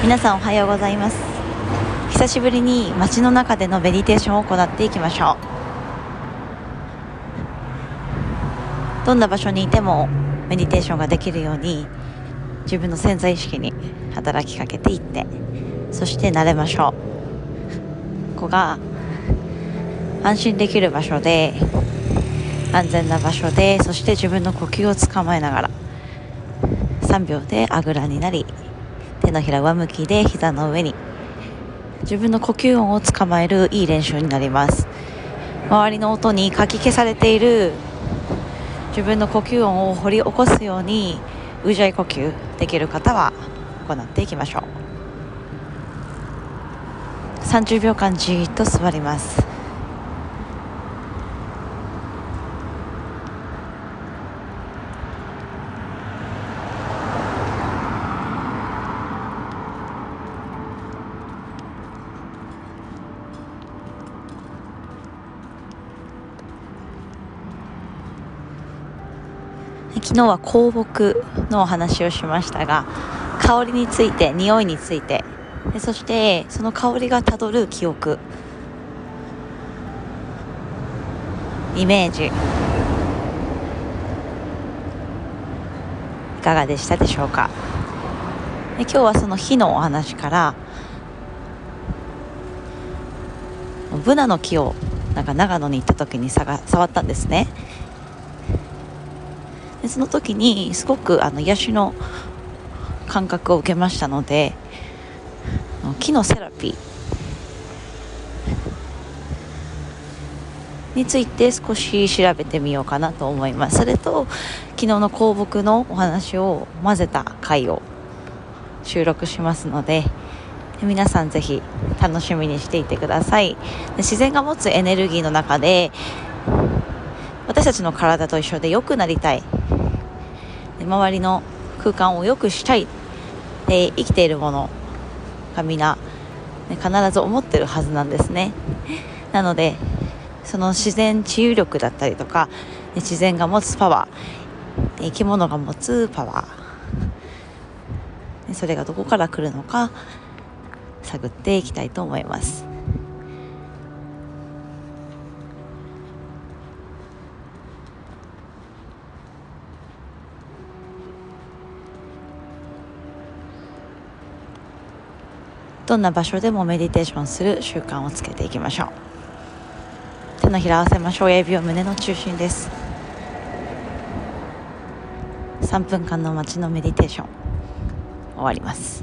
皆さんおはようございます。久しぶりに街の中でのメディテーションを行っていきましょう。どんな場所にいてもメディテーションができるように自分の潜在意識に働きかけていってそして慣れましょう。ここが安心できる場所で安全な場所でそして自分の呼吸をつかまえながら3秒であぐらになり手のひら上向きで膝の上に。自分の呼吸音をつかまえるいい練習になります。周りの音にかき消されている。自分の呼吸音を掘り起こすようにうじゃい呼吸できる方は行っていきましょう。30秒間じーっと座ります。昨日は香木のお話をしましたが香りについて匂いについて。でそしてその香りがたどる記憶。イメージ。いかがでしたでしょうか？で今日はその火のお話からブナの木をなんか長野に行った時に触ったんですね。でその時にすごくあの癒しの感覚を受けましたので木のセラピーについて少し調べてみようかなと思います。それと昨日の香木のお話を混ぜた回を収録しますので皆さんぜひ楽しみにしていてください。自然が持つエネルギーの中で私たちの体と一緒で良くなりたい。周りの空間を良くしたい。で生きているものが皆、ね、必ず思ってるはずなんですね。なのでその自然治癒力だったりとか自然が持つパワー生き物が持つパワーそれがどこから来るのか探っていきたいと思います。どんな場所でもメディテーションする習慣をつけていきましょう。手のひら合わせましょう。親指を胸の中心です。3分間の待ちのメディテーション。終わります。